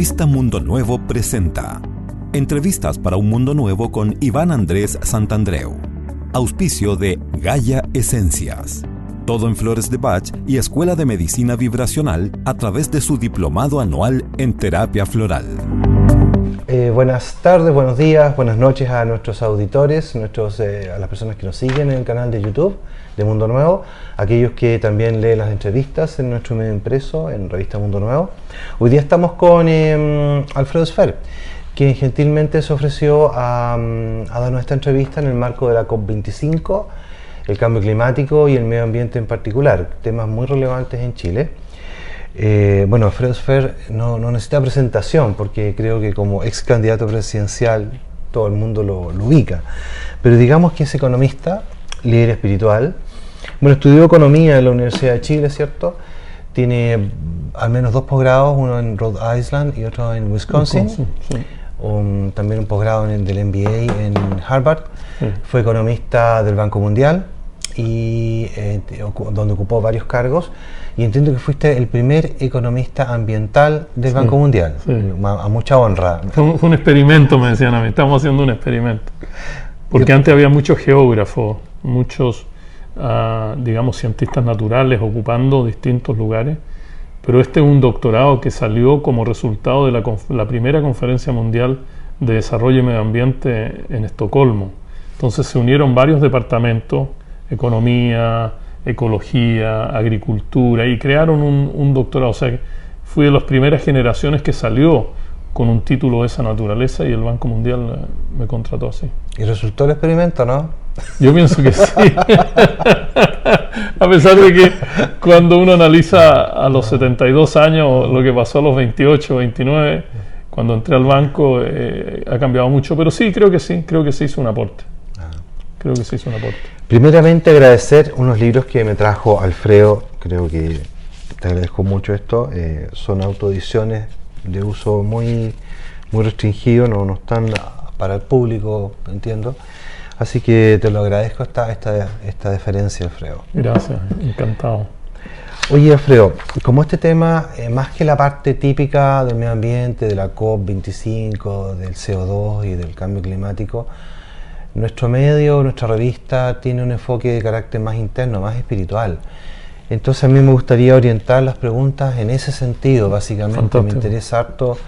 Revista Mundo Nuevo presenta Entrevistas para un Mundo Nuevo con Iván Andrés Santandreu. Auspicio de Gaia Esencias. Todo en Flores de Bach y Escuela de Medicina Vibracional a través de su diplomado anual en terapia floral. Eh, buenas tardes, buenos días, buenas noches a nuestros auditores, nuestros, eh, a las personas que nos siguen en el canal de YouTube de Mundo Nuevo, aquellos que también leen las entrevistas en nuestro medio impreso, en Revista Mundo Nuevo. Hoy día estamos con eh, Alfredo Sfer, quien gentilmente se ofreció a, a darnos esta entrevista en el marco de la COP25, el cambio climático y el medio ambiente en particular, temas muy relevantes en Chile. Eh, bueno, Alfredo Sfer no, no, necesita presentación porque creo que como ex candidato presidencial todo el mundo lo, ubica. Pero digamos que es economista, líder espiritual. Bueno, estudió economía en la Universidad de Chile, ¿cierto? Tiene al menos dos posgrados, uno en Rhode Island y otro en Wisconsin. también un posgrado del MBA en Harvard. Fue economista del Banco Mundial y eh, donde ocupó varios cargos y entiendo que fuiste el primer economista ambiental del Banco Mundial, a, mucha honra. Fue un, experimento, me decían a mí, estamos haciendo un experimento. Porque antes había muchos geógrafos, muchos, ah, digamos, cientistas naturales ocupando distintos lugares, pero este es un doctorado que salió como resultado de la, la primera conferencia mundial de desarrollo y medio ambiente en Estocolmo. Entonces se unieron varios departamentos, economía, ecología, agricultura, y crearon un, doctorado. O sea, fui de las primeras generaciones que salió con un título de esa naturaleza y el Banco Mundial me contrató así. ¿Y resultó el experimento, no? Yo pienso que sí. a pesar de que cuando uno analiza a los 72 años lo que pasó a los 28, 29, cuando entré al banco eh, ha cambiado mucho, pero sí, creo que sí, creo que se hizo un aporte. Creo que se hizo un aporte. Primeramente agradecer unos libros que me trajo Alfredo, creo que te agradezco mucho esto, eh, son autoediciones de uso muy, muy restringido, no, no están para el público, entiendo. Así que te lo agradezco esta, esta, esta deferencia, Alfredo. Gracias, encantado. Oye, Alfredo, como este tema, eh, más que la parte típica del medio ambiente, de la COP25, del CO2 y del cambio climático, nuestro medio, nuestra revista tiene un enfoque de carácter más interno, más espiritual. Entonces a mí me gustaría orientar las preguntas en ese sentido, básicamente. Me interesa harto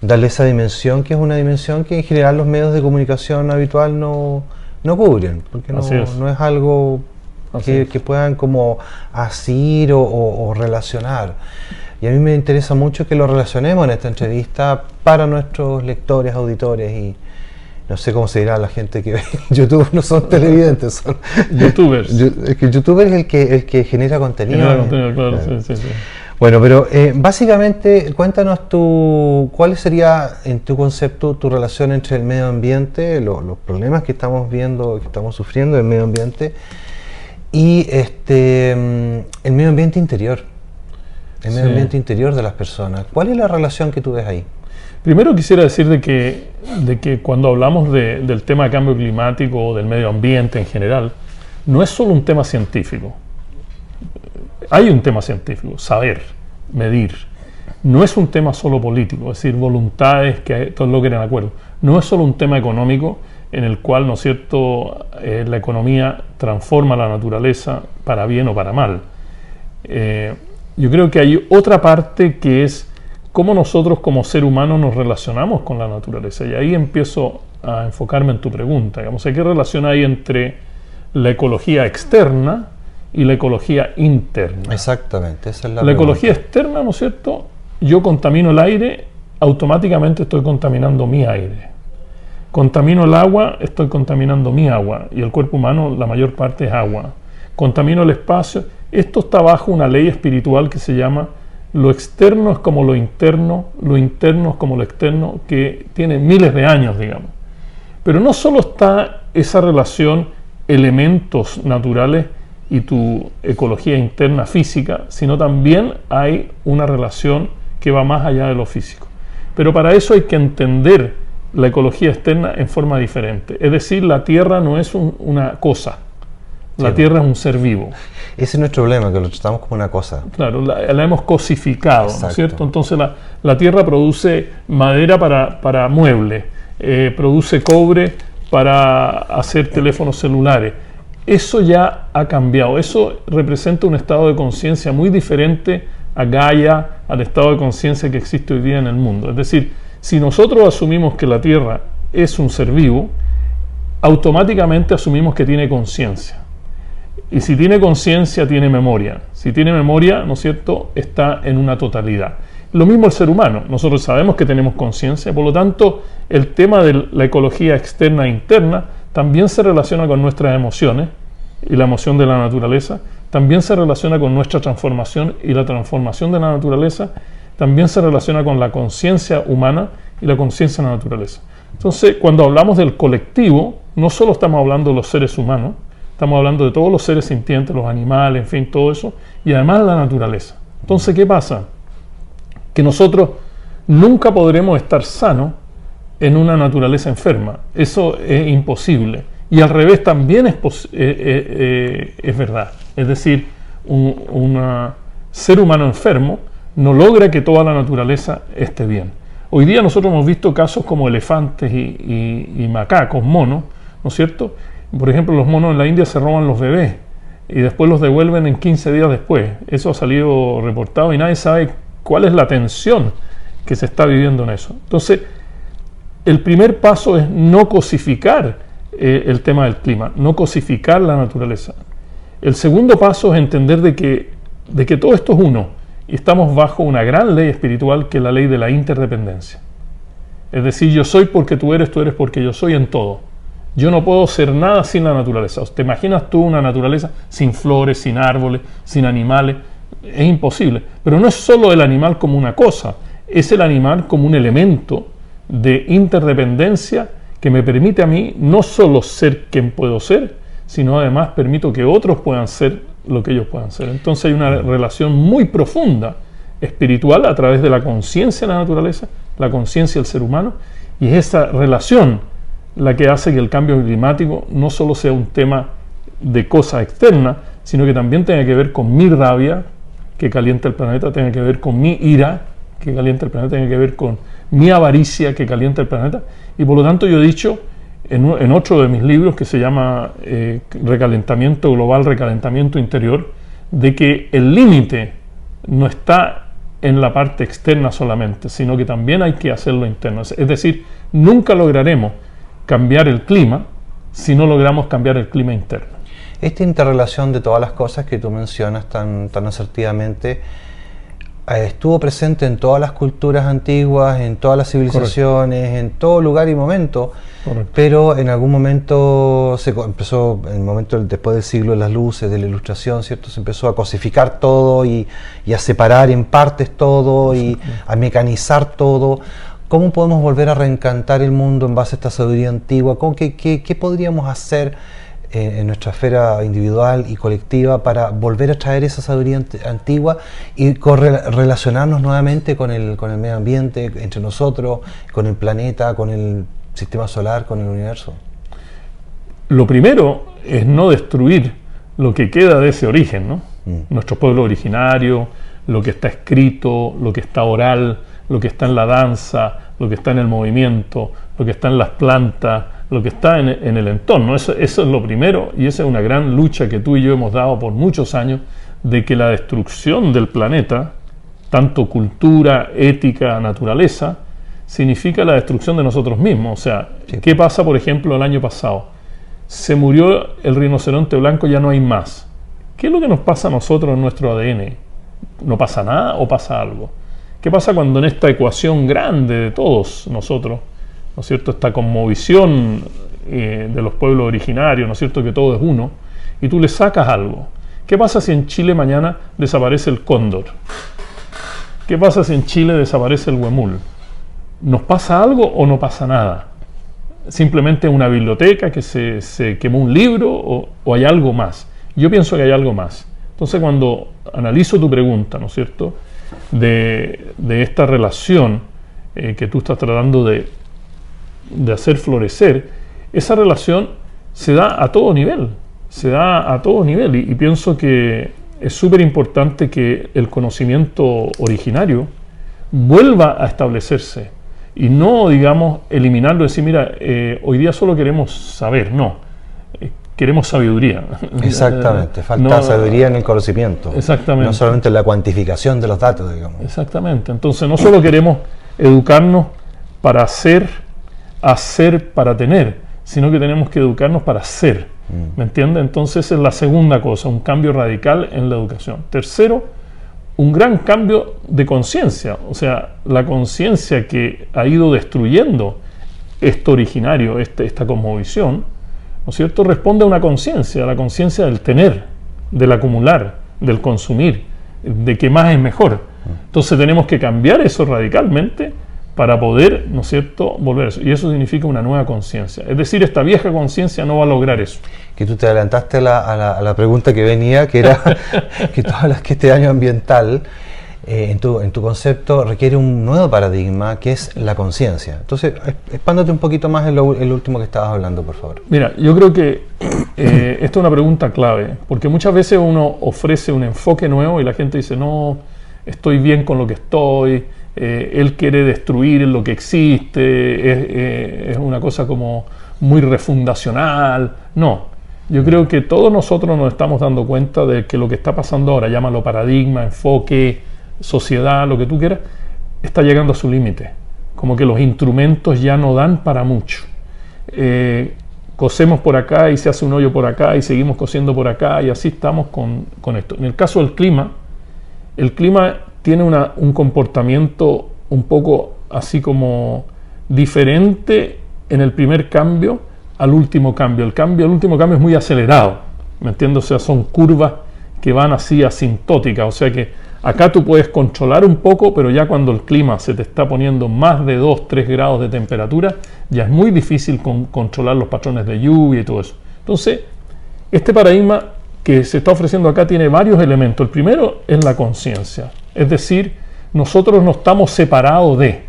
darle esa dimensión, que es una dimensión que en general los medios de comunicación habitual no, no cubren, porque no es. no es, algo que, puedan como asir o, o relacionar. Y a mí me interesa mucho que lo relacionemos en esta entrevista para nuestros lectores, auditores y, no sé cómo se dirá la gente que ve YouTube, no son televidentes, son youtubers. es que el youtuber es el que, el que genera contenido. claro, Sí, sí, Bueno, pero eh, básicamente cuéntanos tú, cuál sería en tu concepto tu relación entre el medio ambiente, los problemas que estamos viendo, que estamos sufriendo en el medio ambiente y este mm, el medio ambiente interior, el medio ambiente interior de las personas. ¿Cuál es la relación que tú ves ahí? Primero quisiera decir de que, de que cuando hablamos del tema de cambio climático o del medio ambiente en general, no es solo un tema científico. Hay un tema científico, saber, medir. No es un tema solo político, es decir, voluntades que todos logren acuerdo. No es solo un tema económico en el cual, ¿no es cierto?, eh, la economía transforma la naturaleza para bien o para mal. Eh, yo creo que hay otra parte que es cómo nosotros como ser humano nos relacionamos con la naturaleza. Y ahí empiezo a enfocarme en tu pregunta. Digamos, ¿qué relación hay entre la ecología externa y la ecología interna? Exactamente, esa es la La ecología externa, ¿no es cierto? Yo contamino el aire, automáticamente estoy contaminando mi aire. Contamino el agua, estoy contaminando mi agua. Y el cuerpo humano, la mayor parte es agua. Contamino el espacio. Esto está bajo una ley espiritual que se llama lo externo es como lo interno, lo interno es como lo externo, que tiene miles de años, digamos. Pero no solo está esa relación elementos naturales y tu ecología interna física, sino también hay una relación que va más allá de lo físico. Pero para eso hay que entender la ecología externa en forma diferente. Es decir, la Tierra no es una cosa. La Sí. Tierra es un ser vivo. Ese es nuestro problema, que lo tratamos como una cosa. Claro, la, la hemos cosificado, ¿no es cierto? Entonces la, la Tierra produce madera para, para muebles, eh, produce cobre para hacer teléfonos celulares. Eso ya ha cambiado. Eso representa un estado de conciencia muy diferente a Gaia, al estado de conciencia que existe hoy día en el mundo. Es decir, si nosotros asumimos que la Tierra es un ser vivo, automáticamente asumimos que tiene conciencia. Y si tiene conciencia, tiene memoria. Si tiene memoria, ¿no es cierto?, está en una totalidad. Lo mismo el ser humano. Nosotros sabemos que tenemos conciencia, por lo tanto, el tema de la ecología externa e interna también se relaciona con nuestras emociones y la emoción de la naturaleza, también se relaciona con nuestra transformación y la transformación de la naturaleza, también se relaciona con la conciencia humana y la conciencia de la naturaleza. Entonces, cuando hablamos del colectivo, no solo estamos hablando de los seres humanos, estamos hablando de todos los seres sintientes, los animales, en fin, todo eso, y además de la naturaleza. Entonces, ¿qué pasa? Que nosotros nunca podremos estar sanos en una naturaleza enferma. Eso es imposible. Y al revés también es, eh, eh, eh, es verdad. Es decir, un una- ser humano enfermo no logra que toda la naturaleza esté bien. Hoy día nosotros hemos visto casos como elefantes y- y macacos, monos, ¿no es cierto? Por ejemplo, los monos en la India se roban los bebés y después los devuelven en 15 días después. Eso ha salido reportado y nadie sabe cuál es la tensión que se está viviendo en eso. Entonces, el primer paso es no cosificar eh, el tema del clima, no cosificar la naturaleza. El segundo paso es entender de que, de que todo esto es uno y estamos bajo una gran ley espiritual que es la ley de la interdependencia. Es decir, yo soy porque tú eres, tú eres porque yo soy en todo. Yo no puedo ser nada sin la naturaleza. ¿Te imaginas tú una naturaleza sin flores, sin árboles, sin animales? Es imposible. Pero no es solo el animal como una cosa, es el animal como un elemento de interdependencia que me permite a mí no solo ser quien puedo ser, sino además permito que otros puedan ser lo que ellos puedan ser. Entonces hay una relación muy profunda espiritual a través de la conciencia de la naturaleza, la conciencia del ser humano, y es esa relación la que hace que el cambio climático no solo sea un tema de cosa externa, sino que también tenga que ver con mi rabia que calienta el planeta, tenga que ver con mi ira que calienta el planeta, tenga que ver con mi avaricia que calienta el planeta. Y por lo tanto yo he dicho en, en otro de mis libros que se llama eh, Recalentamiento Global, Recalentamiento Interior, de que el límite no está en la parte externa solamente, sino que también hay que hacerlo interno. Es decir, nunca lograremos cambiar el clima si no logramos cambiar el clima interno. Esta interrelación de todas las cosas que tú mencionas tan, tan asertivamente eh, estuvo presente en todas las culturas antiguas, en todas las civilizaciones, en todo lugar y momento, Correcto. pero en algún momento se empezó, en el momento después del siglo de las luces, de la ilustración, ¿cierto? Se empezó a cosificar todo y, y a separar en partes todo y a mecanizar todo. ¿Cómo podemos volver a reencantar el mundo en base a esta sabiduría antigua? ¿Cómo, qué, qué- qué podríamos hacer eh, en nuestra esfera individual y colectiva para volver a traer esa sabiduría ant- antigua y relacionarnos nuevamente con el, con el medio ambiente, entre nosotros, con el planeta, con el sistema solar, con el universo? Lo primero es no destruir lo que queda de ese origen, ¿no? Nuestro pueblo originario, lo que está escrito, lo que está oral, lo que está en la danza, lo que está en el movimiento, lo que está en las plantas, lo que está en, en el entorno. Eso, eso es lo primero y esa es una gran lucha que tú y yo hemos dado por muchos años de que la destrucción del planeta, tanto cultura, ética, naturaleza, significa la destrucción de nosotros mismos. O sea, Sí. ¿qué pasa, por ejemplo, el año pasado? Se murió el rinoceronte blanco, ya no hay más. ¿Qué es lo que nos pasa a nosotros en nuestro ADN? ¿No pasa nada o pasa algo? ¿Qué pasa cuando en esta ecuación grande de todos nosotros, ¿no es cierto? Esta conmovisión eh, de los pueblos originarios, ¿no es cierto? Que todo es uno, y tú le sacas algo. ¿Qué pasa si en Chile mañana desaparece el cóndor? ¿Qué pasa si en Chile desaparece el huemul? ¿Nos pasa algo o no pasa nada? ¿Simplemente una biblioteca que se, se quemó un libro o, o hay algo más? Yo pienso que hay algo más. Entonces cuando analizo tu pregunta, ¿no es cierto? De, esta relación eh, que tú estás tratando de, de hacer florecer, esa relación se da a todo nivel. se da a todo nivel y, pienso que es súper importante que el conocimiento originario vuelva a establecerse y no, digamos, eliminarlo decir, mira, eh, hoy día solo queremos saber, no, queremos sabiduría. Exactamente, falta sabiduría en el conocimiento. Exactamente. No solamente en la cuantificación de los datos, digamos. Exactamente, entonces no solo queremos educarnos para hacer, hacer para tener, sino que tenemos que educarnos para ser. Mm. ¿Me entiende? Entonces es la segunda cosa, un cambio radical en la educación. Tercero, un gran cambio de conciencia, o sea, la conciencia que ha ido destruyendo esto originario, este, esta cosmovisión, ¿no es cierto?, responde a una conciencia, a la conciencia del tener, del acumular, del consumir, de que más es mejor. Entonces tenemos que cambiar eso radicalmente para poder, ¿no es cierto?, volver a eso. Y eso significa una nueva conciencia. Es decir, esta vieja conciencia no va a lograr eso. Que tú te adelantaste a la, a la, pregunta que venía, que era que tú hablas que este año ambiental, eh, en, tu, en tu concepto, requiere un nuevo paradigma, que es la conciencia. Entonces, expándate un poquito más en lo, último que estabas hablando, por favor. Mira, yo creo que eh, esta es una pregunta clave, porque muchas veces uno ofrece un enfoque nuevo y la gente dice, no, estoy bien con lo que estoy, eh, él quiere destruir lo que existe, eh, es, una cosa como muy refundacional. No, yo creo que todos nosotros nos estamos dando cuenta de que lo que está pasando ahora, llámalo paradigma, enfoque, sociedad, lo que tú quieras, está llegando a su límite. Como que los instrumentos ya no dan para mucho. Eh, cosemos por acá y se hace un hoyo por acá y seguimos cosiendo por acá y así estamos con, con esto. En el caso del clima, el clima tiene un comportamiento un poco así como diferente en el primer cambio al último cambio. El cambio, el último cambio es muy acelerado, ¿me? O sea, son curvas que van así asintóticas, o sea que acá tú puedes controlar un poco, pero ya cuando el clima se te está poniendo más de 2, 3 grados de temperatura, ya es muy difícil controlar los patrones de lluvia y todo eso. Entonces, este paradigma que se está ofreciendo acá tiene varios elementos. El primero es la conciencia. Es decir, nosotros no estamos separados de,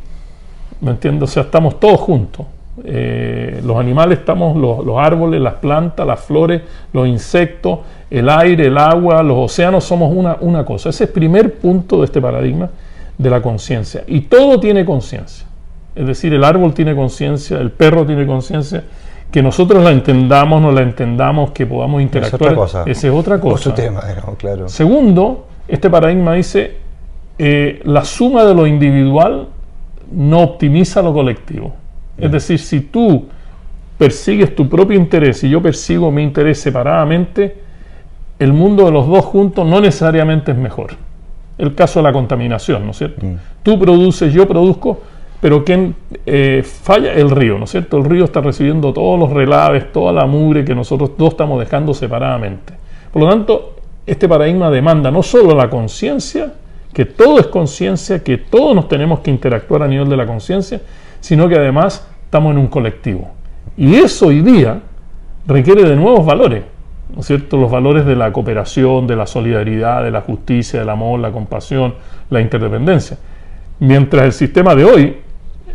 ¿me entiendes? O sea, estamos todos juntos. Eh, los animales estamos, los, árboles, las plantas, las flores, los insectos, el aire, el agua, los océanos, somos una, una cosa. Ese es el primer punto de este paradigma de la conciencia. Y todo tiene conciencia. Es decir, el árbol tiene conciencia, el perro tiene conciencia. Que nosotros la entendamos, no la entendamos, que podamos interactuar. Es otra cosa. Esa es otra cosa. Otro tema, claro. Segundo, este paradigma dice eh, la suma de lo individual no optimiza lo colectivo. Es decir, si tú persigues tu propio interés y yo persigo mi interés separadamente, el mundo de los dos juntos no necesariamente es mejor. El caso de la contaminación, ¿no es cierto? Mm. Tú produces, yo produzco, pero ¿quién eh, falla? El río, ¿no es cierto? El río está recibiendo todos los relaves, toda la mugre que nosotros dos estamos dejando separadamente. Por lo tanto, este paradigma demanda no solo la conciencia, que todo es conciencia, que todos nos tenemos que interactuar a nivel de la conciencia, sino que además estamos en un colectivo. Y eso hoy día requiere de nuevos valores, ¿no es cierto? Los valores de la cooperación, de la solidaridad, de la justicia, del amor, la compasión, la interdependencia. Mientras el sistema de hoy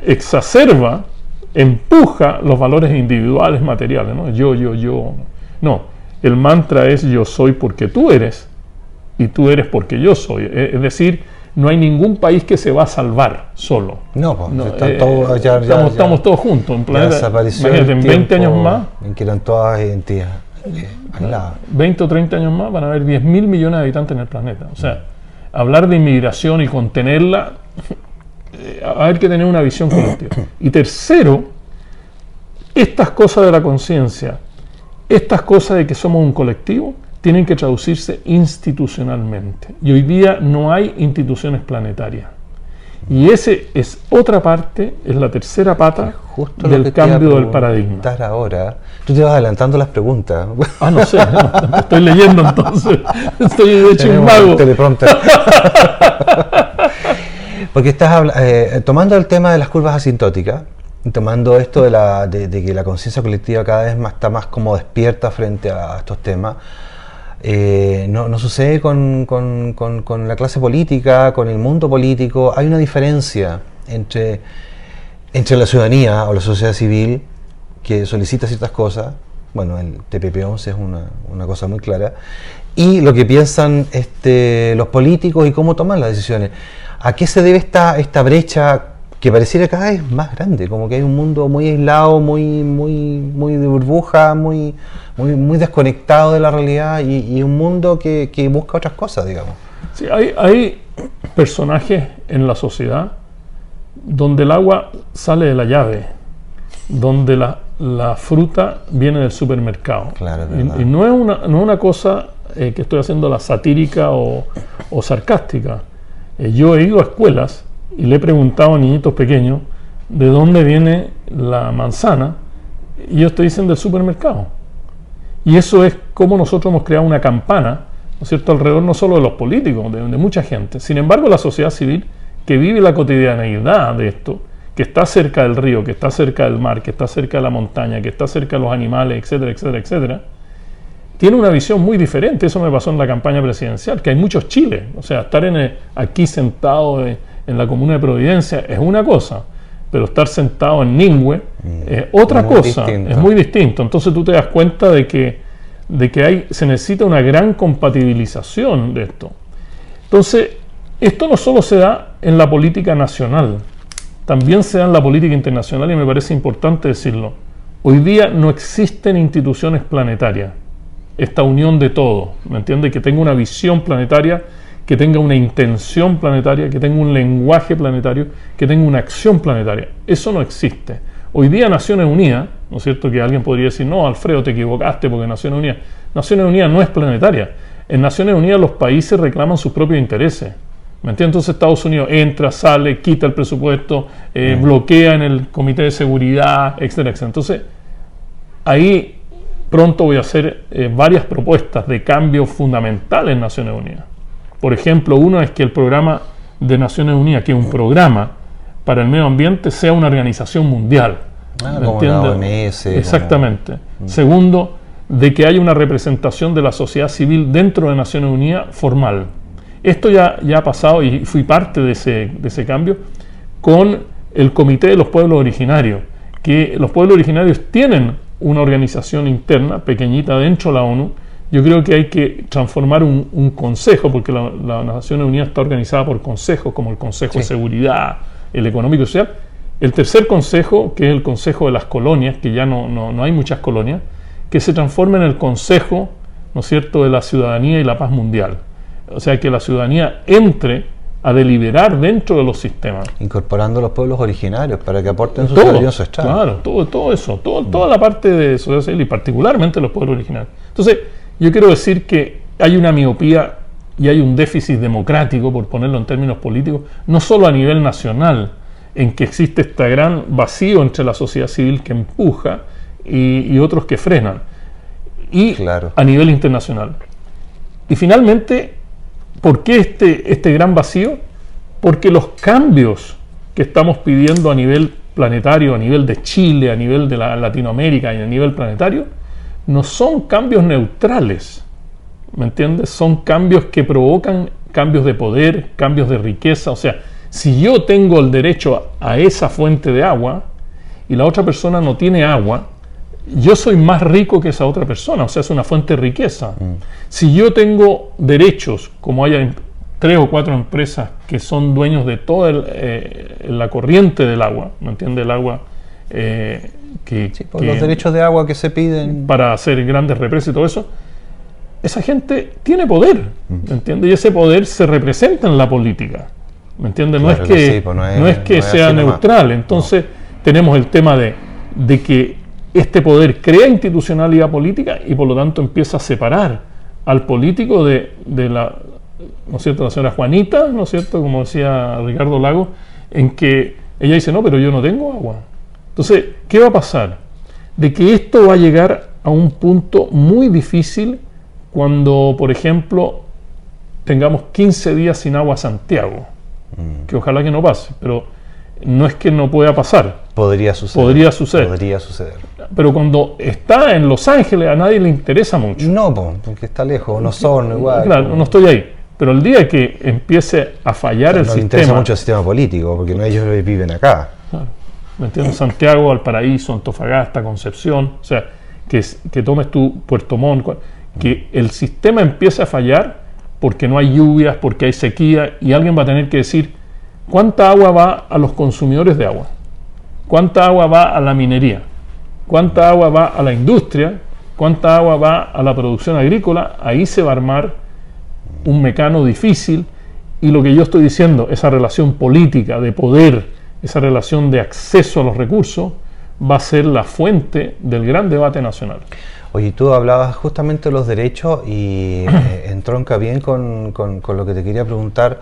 exacerba, empuja los valores individuales materiales, ¿no? Yo, yo, yo. No, el mantra es yo soy porque tú eres y tú eres porque yo soy. Es decir, no hay ningún país que se va a salvar solo. No, pues, eh, estamos, todos juntos. En planeta, imagínate, en 20 años más. En que eran todas identidades. 20 o 30 años más van a haber 10 mil millones de habitantes en el planeta. O sea, hablar de inmigración y contenerla, eh, hay que tener una visión colectiva. Y tercero, estas cosas de la conciencia, estas cosas de que somos un colectivo, tienen que traducirse institucionalmente. Y hoy día no hay instituciones planetarias. Y ese es otra parte, es la tercera pata del cambio del paradigma. ahora, tú te vas adelantando las preguntas. Ah, no sé, estoy leyendo entonces. Estoy de hecho un mago. Porque estás eh, tomando el tema de las curvas asintóticas, tomando esto de, la, de, de que la conciencia colectiva cada vez más, está más como despierta frente a estos temas eh, no, sucede con, la clase política, con el mundo político. Hay una diferencia entre, entre la ciudadanía o la sociedad civil que solicita ciertas cosas bueno, el TPP-11 es una, una, cosa muy clara, y lo que piensan este, los políticos y cómo toman las decisiones. ¿A qué se debe esta, esta brecha que pareciera cada vez más grande? Como que hay un mundo muy aislado, muy, muy, muy de burbuja, muy, muy, muy desconectado de la realidad y, un mundo que, que, busca otras cosas, digamos. Sí, hay, hay personajes en la sociedad donde el agua sale de la llave, donde la, la fruta viene del supermercado. Claro, y, no, es una, no es una cosa eh, que estoy haciendo la satírica o, o sarcástica. Eh, yo he ido a escuelas y le he preguntado a niñitos pequeños de dónde viene la manzana y ellos te dicen del supermercado. Y eso es como nosotros hemos creado una campana, ¿no es cierto?, alrededor no solo de los políticos, de, mucha gente. Sin embargo, la sociedad civil que vive la cotidianeidad de esto, que está cerca del río, que está cerca del mar, que está cerca de la montaña, que está cerca de los animales, etcétera, etcétera, etcétera, tiene una visión muy diferente. Eso me pasó en la campaña presidencial, que hay muchos chiles. O sea, estar en aquí sentado en, la comuna de Providencia es una cosa, pero estar sentado en Ningüe mm, es otra cosa, es muy distinto. Entonces tú te das cuenta de que, de que hay, se necesita una gran compatibilización de esto. Entonces, esto no solo se da en la política nacional, también se da en la política internacional y me parece importante decirlo. Hoy día no existen instituciones planetarias esta unión de todo, ¿me entiende? Que tenga una visión planetaria, que tenga una intención planetaria, que tenga un lenguaje planetario, que tenga una acción planetaria. Eso no existe. Hoy día Naciones Unidas, ¿no es cierto? Que alguien podría decir, no, Alfredo, te equivocaste porque Naciones Unidas. Naciones Unidas no es planetaria. En Naciones Unidas los países reclaman sus propios intereses. ¿Me entiendes? Entonces Estados Unidos entra, sale, quita el presupuesto, eh, mm. bloquea en el Comité de Seguridad, etcétera, etcétera. Entonces, ahí Pronto voy a hacer eh, varias propuestas de cambio fundamental en Naciones Unidas. Por ejemplo, uno es que el programa de Naciones Unidas, que es un programa para el medio ambiente, sea una organización mundial. Ah, como la OMS, Exactamente. Mm. Segundo, de que haya una representación de la sociedad civil dentro de Naciones Unidas formal. Esto ya, ya ha pasado y fui parte de ese, de ese cambio con el Comité de los Pueblos Originarios, que los pueblos originarios tienen una organización interna pequeñita dentro de la ONU, yo creo que hay que transformar un, consejo, porque la, la, Naciones Unidas está organizada por consejos, como el Consejo de Seguridad, el Económico y Social. El tercer consejo, que es el Consejo de las Colonias, que ya no, no, hay muchas colonias, que se transforme en el Consejo, ¿no es cierto?, de la ciudadanía y la paz mundial. O sea, que la ciudadanía entre a deliberar dentro de los sistemas. Incorporando a los pueblos originarios para que aporten su su estado. Claro, todo, todo eso, todo, toda la parte de sociedad civil y particularmente los pueblos originarios. Entonces, yo quiero decir que hay una miopía y hay un déficit democrático, por ponerlo en términos políticos, no solo a nivel nacional, en que existe este gran vacío entre la sociedad civil que empuja y, otros que frenan, y a nivel internacional. Y finalmente, ¿Por qué este, este gran vacío? Porque los cambios que estamos pidiendo a nivel planetario, a nivel de Chile, a nivel de la Latinoamérica y a nivel planetario, no son cambios neutrales. ¿Me entiendes? Son cambios que provocan cambios de poder, cambios de riqueza. O sea, si yo tengo el derecho a esa fuente de agua y la otra persona no tiene agua, yo soy más rico que esa otra persona, o sea, es una fuente de riqueza. Mm. Si yo tengo derechos, como hay tres o cuatro empresas que son dueños de toda eh, la corriente del agua, ¿me entiende? El agua eh, que, los derechos de agua que se piden para hacer grandes represas y todo eso, esa gente tiene poder, ¿me mm. entiende? Y ese poder se representa en la política, ¿me entiende? no, es que, pues no, es, que sea neutral, entonces tenemos el tema de, de que este poder crea institucionalidad política y por lo tanto empieza a separar al político de, la, ¿no es cierto? la señora Juanita, ¿no es cierto? Como decía Ricardo Lago, en que ella dice, no, pero yo no tengo agua. Entonces, ¿qué va a pasar? De que esto va a llegar a un punto muy difícil cuando, por ejemplo, tengamos 15 días sin agua Santiago, mm. que ojalá que no pase, pero no es que no pueda pasar. Podría suceder. Podría suceder. Podría suceder. Pero cuando está en Los Ángeles a nadie le interesa mucho. No, porque está lejos, no son igual. Claro, no estoy ahí. Pero el día que empiece a fallar el sistema. No interesa mucho el sistema político, porque no ellos viven acá. Claro. ¿Me entiendes? Santiago, Valparaíso, Antofagasta, Concepción. O sea, que, que tomes tu Puerto Montt, que el sistema empiece a fallar porque no hay lluvias, porque hay sequía y alguien va a tener que decir cuánta agua va a los consumidores de agua, cuánta agua va a la minería, cuánta agua va a la industria, cuánta agua va a la producción agrícola, ahí se va a armar un mecano difícil y lo que yo estoy diciendo, esa relación política de poder, esa relación de acceso a los recursos, va a ser la fuente del gran debate nacional. Oye, tú hablabas justamente de los derechos y eh, entronca bien con, con, lo que te quería preguntar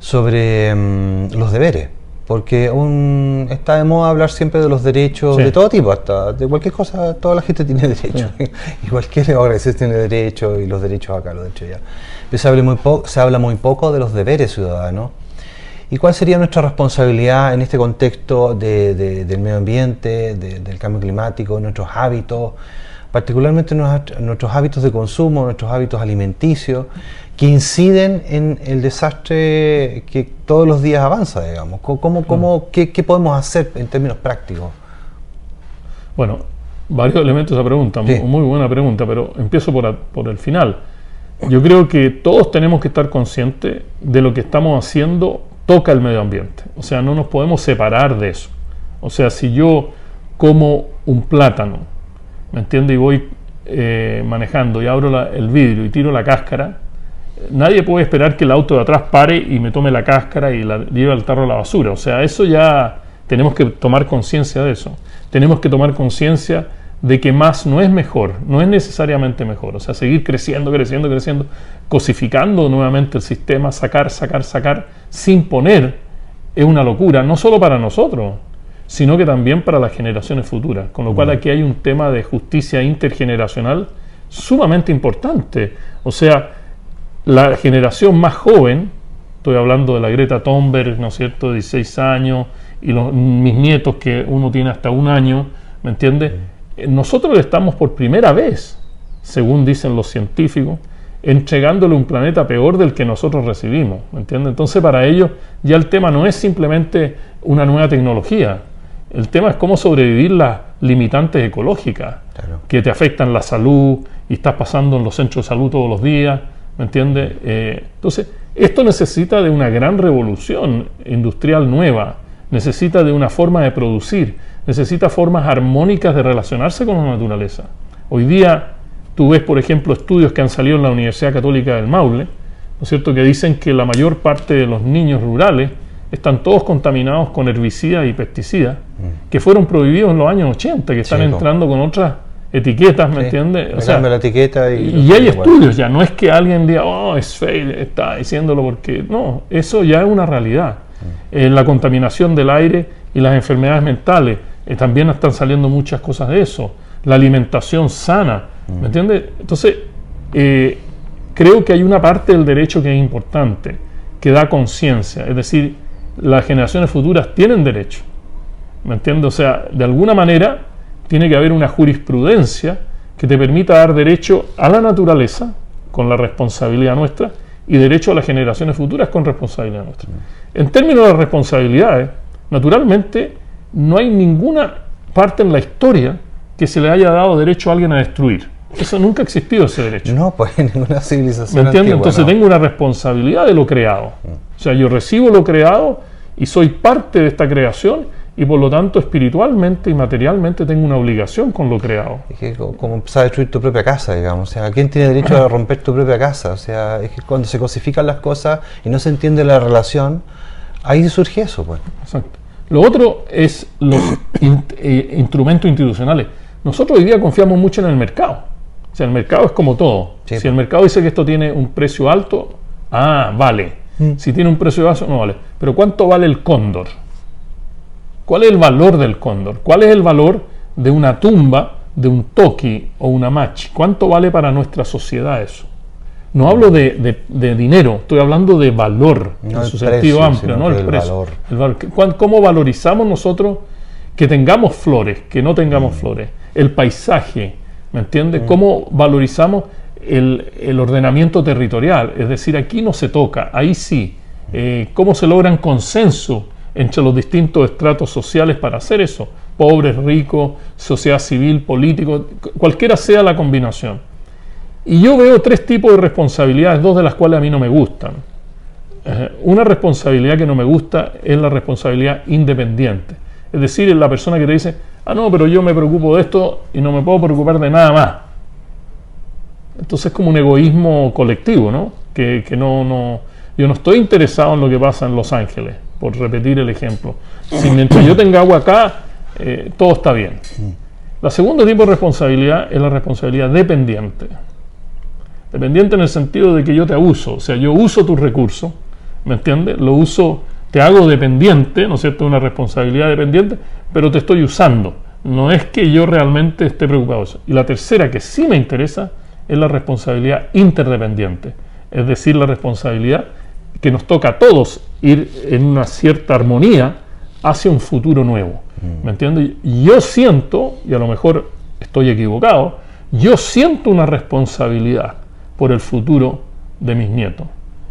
sobre mm, los deberes, porque un, está de moda hablar siempre de los derechos de todo tipo, hasta de cualquier cosa, toda la gente tiene derecho, y cualquier organización tiene derecho y los derechos acá, los derechos ya. Pero se habla muy, se habla muy poco de los deberes ciudadanos. ¿Y cuál sería nuestra responsabilidad en este contexto del medio ambiente, del cambio climático, nuestros hábitos? particularmente nuestros hábitos de consumo, nuestros hábitos alimenticios, que inciden en el desastre que todos los días avanza, digamos. ¿Cómo, cómo, qué, podemos hacer en términos prácticos? Bueno, varios elementos de esa pregunta, muy buena pregunta, pero empiezo por, por el final. Yo creo que todos tenemos que estar conscientes de lo que estamos haciendo toca el medio ambiente. O sea, no nos podemos separar de eso. O sea, si yo como un plátano ¿me entiendes? Y voy eh, manejando y abro el vidrio y tiro la cáscara, nadie puede esperar que el auto de atrás pare y me tome la cáscara y la lleve al tarro a la basura. O sea, eso ya tenemos que tomar conciencia de eso. Tenemos que tomar conciencia de que más no es mejor, no es necesariamente mejor. O sea, seguir creciendo, creciendo, creciendo, cosificando nuevamente el sistema, sacar, sacar, sacar, sin poner, es una locura, no solo para nosotros, sino que también para las generaciones futuras. Con lo cual aquí hay un tema de justicia intergeneracional sumamente importante. O sea, la generación más joven, estoy hablando de la Greta Thunberg, ¿no es cierto?, de 16 años, y los, mis nietos que uno tiene hasta un año, ¿me entiendes? Nosotros estamos por primera vez, según dicen los científicos, entregándole un planeta peor del que nosotros recibimos, ¿me entiendes? Entonces para ellos ya el tema no es simplemente una nueva tecnología, el tema es cómo sobrevivir las limitantes ecológicas que te afectan la salud y estás pasando en los centros de salud todos los días, ¿me entiendes? Eh, entonces, esto necesita de una gran revolución industrial nueva, necesita de una forma de producir, necesita formas armónicas de relacionarse con la naturaleza. Hoy día tú ves, por ejemplo, estudios que han salido en la Universidad Católica del Maule, ¿no es cierto?, que dicen que la mayor parte de los niños rurales están todos contaminados con herbicidas y pesticidas mm. que fueron prohibidos en los años 80, que están entrando con otras etiquetas, ¿me entiendes? O sea, la etiqueta y, hay estudios ya, no es que alguien diga, oh, es fail, está diciéndolo porque, no, eso ya es una realidad. Mm. Eh, la contaminación del aire y las enfermedades mentales, eh, también están saliendo muchas cosas de eso. La alimentación sana, ¿me mm. entiendes? Entonces, eh, creo que hay una parte del derecho que es importante, que da conciencia, es decir, las generaciones futuras tienen derecho. ¿Me entiendes? O sea, de alguna manera tiene que haber una jurisprudencia que te permita dar derecho a la naturaleza con la responsabilidad nuestra y derecho a las generaciones futuras con responsabilidad nuestra. En términos de responsabilidades, naturalmente no hay ninguna parte en la historia que se le haya dado derecho a alguien a destruir. Eso nunca ha existido ese derecho. No, pues en ninguna civilización. ¿Me entiendes? Entonces tengo una responsabilidad de lo creado. Mm. O sea, yo recibo lo creado y soy parte de esta creación y por lo tanto espiritualmente y materialmente tengo una obligación con lo creado. Es que como empezar a destruir tu propia casa, digamos. O sea, ¿quién tiene derecho a romper tu propia casa? O sea, es que cuando se cosifican las cosas y no se entiende la relación, ahí surge eso, pues. Exacto. Lo otro es los eh, instrumentos institucionales. Nosotros hoy día confiamos mucho en el mercado. O sea, el mercado es como todo. Si el mercado dice que esto tiene un precio alto, ah, vale. Mm. Si tiene un precio bajo, no vale. Pero ¿cuánto vale el cóndor? ¿Cuál es el valor del cóndor? ¿Cuál es el valor de una tumba, de un toki o una machi? ¿Cuánto vale para nuestra sociedad eso? No hablo de, dinero, estoy hablando de valor, en su sentido amplio, no el, precio. ¿Cómo valorizamos nosotros que tengamos flores, que no tengamos mm. flores? El paisaje, ¿Me entiendes? Mm. ¿Cómo valorizamos el, ordenamiento territorial? Es decir, aquí no se toca, ahí sí. Eh, ¿Cómo se logran consenso entre los distintos estratos sociales para hacer eso? pobres, ricos, sociedad civil, político, cualquiera sea la combinación. Y yo veo tres tipos de responsabilidades, dos de las cuales a mí no me gustan. Eh, una responsabilidad que no me gusta es la responsabilidad independiente. Es decir, es la persona que te dice, ah, no, pero yo me preocupo de esto y no me puedo preocupar de nada más. Entonces es como un egoísmo colectivo, ¿no? Que, no, no, yo no estoy interesado en lo que pasa en Los Ángeles, por repetir el ejemplo. Si mientras yo tenga agua acá, eh, todo está bien. La segunda tipo de responsabilidad es la responsabilidad dependiente. Dependiente en el sentido de que yo te abuso, o sea, yo uso tus recursos, ¿me entiendes? Lo uso, te hago dependiente, ¿no es cierto? Una responsabilidad dependiente, pero te estoy usando. No es que yo realmente esté preocupado. Y la tercera que sí me interesa es la responsabilidad interdependiente, es decir, la responsabilidad que nos toca a todos ir en una cierta armonía hacia un futuro nuevo. ¿Me entiendes? Yo siento, y a lo mejor estoy equivocado, yo siento una responsabilidad por el futuro de mis nietos.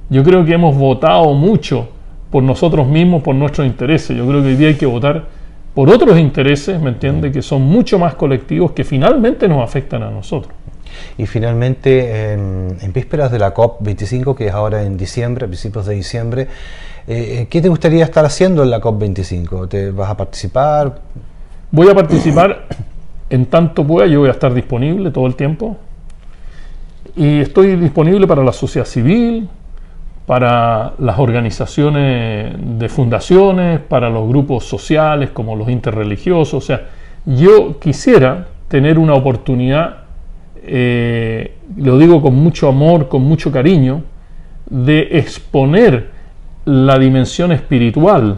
Yo creo que hemos votado mucho por nosotros mismos, por nuestros intereses. Yo creo que hoy día hay que votar por otros intereses, ¿me entiende? Que son mucho más colectivos que finalmente nos afectan a nosotros. Y finalmente, en, vísperas de la COP25, que es ahora en diciembre, a principios de diciembre, eh, ¿qué te gustaría estar haciendo en la COP25? ¿Te vas a participar? Voy a participar en tanto pueda, yo voy a estar disponible todo el tiempo. Y estoy disponible para la sociedad civil, para las organizaciones de fundaciones, para los grupos sociales como los interreligiosos. O sea, yo quisiera tener una oportunidad, eh, lo digo con mucho amor, con mucho cariño, de exponer la dimensión espiritual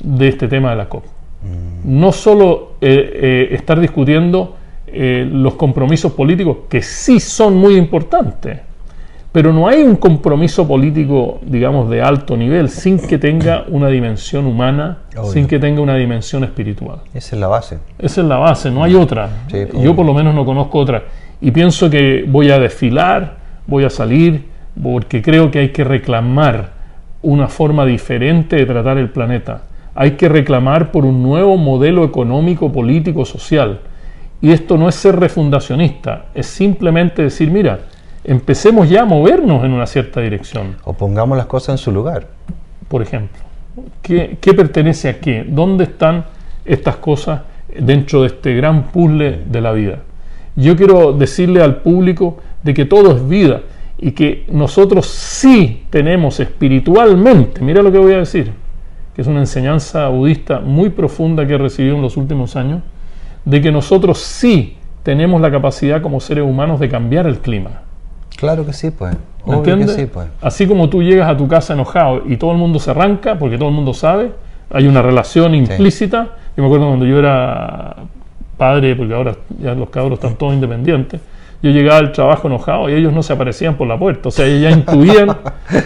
de este tema de la COP. Mm. No solo eh, eh, estar discutiendo los compromisos políticos, que sí son muy importantes, pero no hay un compromiso político, digamos, de alto nivel sin que tenga una dimensión humana, sin que tenga una dimensión espiritual. Esa es la base. Esa es la base, no hay otra. Yo por lo menos no conozco otra. Y pienso que voy a desfilar, voy a salir, porque creo que hay que reclamar una forma diferente de tratar el planeta. Hay que reclamar por un nuevo modelo económico, político, social. Y esto no es ser refundacionista, es simplemente decir, mira, empecemos ya a movernos en una cierta dirección. O pongamos las cosas en su lugar. Por ejemplo, ¿qué, pertenece a qué? ¿Dónde están estas cosas dentro de este gran puzzle de la vida? Yo quiero decirle al público de que todo es vida y que nosotros sí tenemos espiritualmente, mira lo que voy a decir, que es una enseñanza budista muy profunda que he recibido en los últimos años, de que nosotros sí tenemos la capacidad como seres humanos de cambiar el clima. Claro que sí, pues. sí, pues. Así como tú llegas a tu casa enojado y todo el mundo se arranca, porque todo el mundo sabe, hay una relación implícita. Yo me acuerdo cuando yo era padre, porque ahora ya los cabros están todos independientes, yo llegaba al trabajo enojado y ellos no se aparecían por la puerta. O sea, ellos ya intuían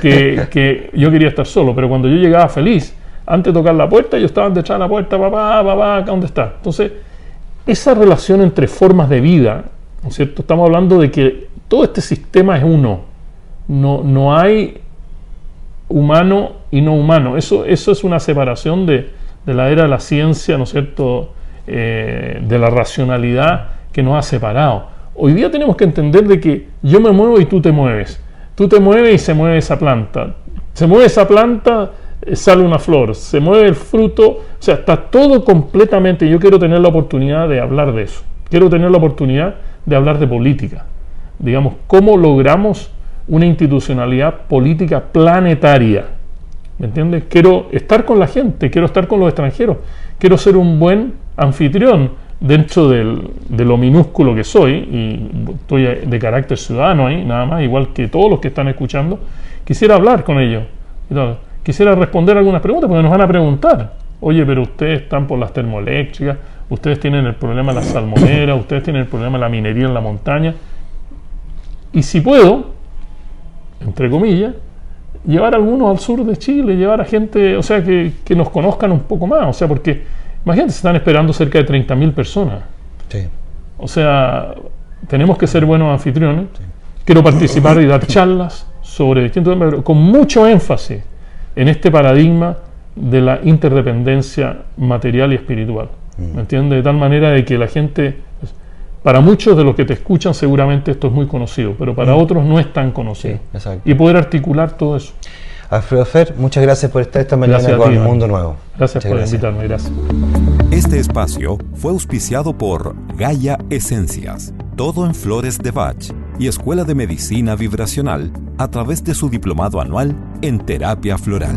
que, que, yo quería estar solo, pero cuando yo llegaba feliz, antes de tocar la puerta, ellos estaban detrás de la puerta, papá, papá, ¿dónde está? Entonces, esa relación entre formas de vida, ¿no es cierto? Estamos hablando de que todo este sistema es uno. No, no hay humano y no humano. Eso, eso es una separación de, la era de la ciencia, ¿no es cierto?, eh, de la racionalidad que nos ha separado. Hoy día tenemos que entender de que yo me muevo y tú te mueves. Tú te mueves y se mueve esa planta. Se mueve esa planta, sale una flor. Se mueve el fruto. O sea, está todo completamente. Yo quiero tener la oportunidad de hablar de eso. Quiero tener la oportunidad de hablar de política digamos, cómo logramos una institucionalidad política planetaria. ¿Me entiendes? Quiero estar con la gente, quiero estar con los extranjeros, quiero ser un buen anfitrión dentro de lo minúsculo que soy, y estoy de carácter ciudadano ahí, nada más, igual que todos los que están escuchando, quisiera hablar con ellos. Quisiera responder algunas preguntas, porque nos van a preguntar, oye, pero ustedes están por las termoeléctricas, ustedes tienen el problema de la salmonera, ustedes tienen el problema de la minería en la montaña, y si puedo, entre comillas, llevar a algunos al sur de Chile, llevar a gente, o sea, que, nos conozcan un poco más, o sea, porque imagínate, se están esperando cerca de 30.000 personas. Sí. O sea, tenemos que ser buenos anfitriones. Quiero participar y dar charlas sobre distintos temas, con mucho énfasis en este paradigma de la interdependencia material y espiritual. ¿Me entiendes? De tal manera de que la gente, para muchos de los que te escuchan seguramente esto es muy conocido, pero para otros no es tan conocido. Sí, exacto. Y poder articular todo eso. Alfredo Fer, muchas gracias por estar esta mañana Gracias con ti. Mundo Nuevo. Gracias Muchas por invitarme, gracias. Este espacio fue auspiciado por Gaia Esencias, todo en flores de Bach y Escuela de Medicina Vibracional a través de su diplomado anual en terapia floral.